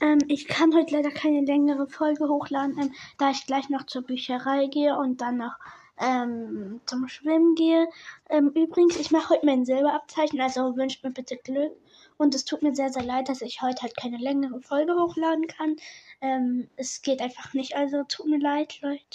Ähm, ich kann heute leider keine längere Folge hochladen, ähm, da ich gleich noch zur Bücherei gehe und dann noch ähm, zum Schwimmen gehe. Ähm, übrigens, ich mache heute mein Silberabzeichen, also wünscht mir bitte Glück. Und es tut mir sehr, sehr leid, dass ich heute halt keine längere Folge hochladen kann. Ähm, es geht einfach nicht, also tut mir leid, Leute.